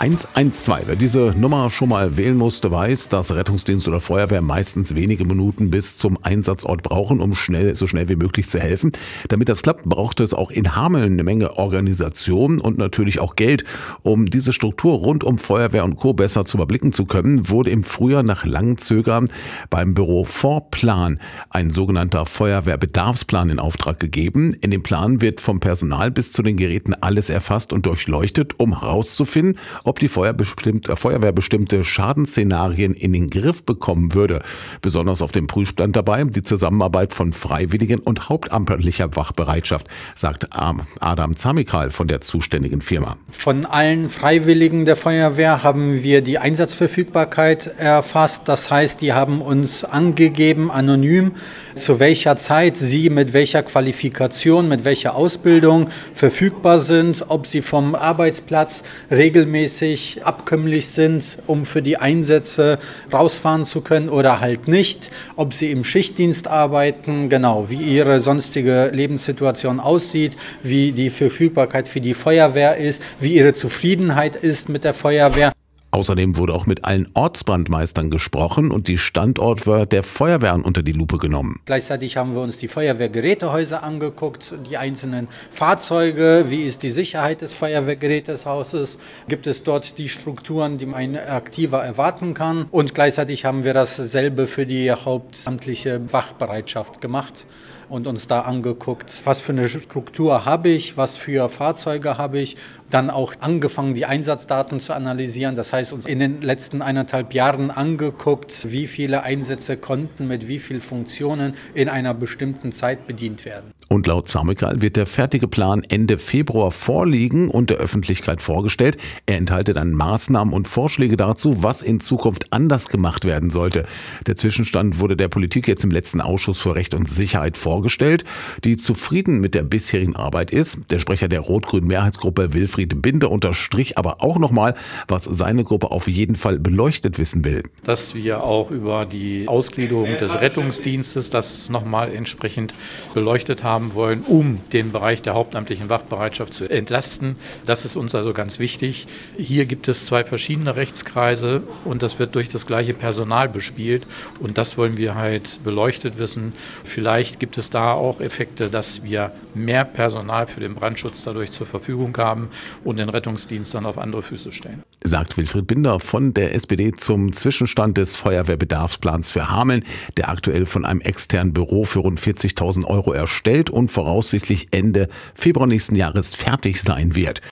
112. Wer diese Nummer schon mal wählen musste, weiß, dass Rettungsdienst oder Feuerwehr meistens wenige Minuten bis zum Einsatzort brauchen, um schnell, so schnell wie möglich zu helfen. Damit das klappt, braucht es auch in Hameln eine Menge Organisation und natürlich auch Geld. Um diese Struktur rund um Feuerwehr und Co. besser zu überblicken zu können, wurde im Frühjahr nach langem Zögern beim Büro Vorplan ein sogenannter Feuerwehrbedarfsplan in Auftrag gegeben. In dem Plan wird vom Personal bis zu den Geräten alles erfasst und durchleuchtet, um herauszufinden, ob die äh, Feuerwehr bestimmte Schadensszenarien in den Griff bekommen würde. Besonders auf dem Prüfstand dabei die Zusammenarbeit von Freiwilligen und hauptamtlicher Wachbereitschaft, sagt Adam Zamikal von der zuständigen Firma. Von allen Freiwilligen der Feuerwehr haben wir die Einsatzverfügbarkeit erfasst. Das heißt, die haben uns angegeben, anonym, zu welcher Zeit sie mit welcher Qualifikation, mit welcher Ausbildung verfügbar sind, ob sie vom Arbeitsplatz regelmäßig regelmäßig abkömmlich sind, um für die Einsätze rausfahren zu können oder halt nicht, ob sie im Schichtdienst arbeiten, genau, wie ihre sonstige Lebenssituation aussieht, wie die Verfügbarkeit für die Feuerwehr ist, wie ihre Zufriedenheit ist mit der Feuerwehr. Außerdem wurde auch mit allen Ortsbrandmeistern gesprochen und die Standorte der Feuerwehren unter die Lupe genommen. Gleichzeitig haben wir uns die Feuerwehrgerätehäuser angeguckt, die einzelnen Fahrzeuge, wie ist die Sicherheit des Feuerwehrgerätehauses, gibt es dort die Strukturen, die ein Aktiver erwarten kann? Und gleichzeitig haben wir dasselbe für die hauptamtliche Wachbereitschaft gemacht und uns da angeguckt, was für eine Struktur habe ich, was für Fahrzeuge habe ich, dann auch angefangen, die Einsatzdaten zu analysieren. Das heißt, uns in den letzten eineinhalb Jahren angeguckt, wie viele Einsätze konnten mit wie vielen Funktionen in einer bestimmten Zeit bedient werden. Und laut Zamekal wird der fertige Plan Ende Februar vorliegen und der Öffentlichkeit vorgestellt. Er enthalte dann Maßnahmen und Vorschläge dazu, was in Zukunft anders gemacht werden sollte. Der Zwischenstand wurde der Politik jetzt im letzten Ausschuss für Recht und Sicherheit vorgestellt, die zufrieden mit der bisherigen Arbeit ist. Der Sprecher der rot-grünen Mehrheitsgruppe Wilfried Binder unterstrich aber auch nochmal, was seine Gruppe auf jeden Fall beleuchtet wissen will. Dass wir auch über die Ausgliederung des Rettungsdienstes das nochmal entsprechend beleuchtet haben wollen, um den Bereich der hauptamtlichen Wachbereitschaft zu entlasten. Das ist uns also ganz wichtig. Hier gibt es zwei verschiedene Rechtskreise und das wird durch das gleiche Personal bespielt und das wollen wir halt beleuchtet wissen. Vielleicht gibt es da auch Effekte, dass wir mehr Personal für den Brandschutz dadurch zur Verfügung haben und den Rettungsdienst dann auf andere Füße stellen. Sagt Wilfried Binder von der SPD zum Zwischenstand des Feuerwehrbedarfsplans für Hameln, der aktuell von einem externen Büro für rund 40.000 Euro erstellt und voraussichtlich Ende Februar nächsten Jahres fertig sein wird.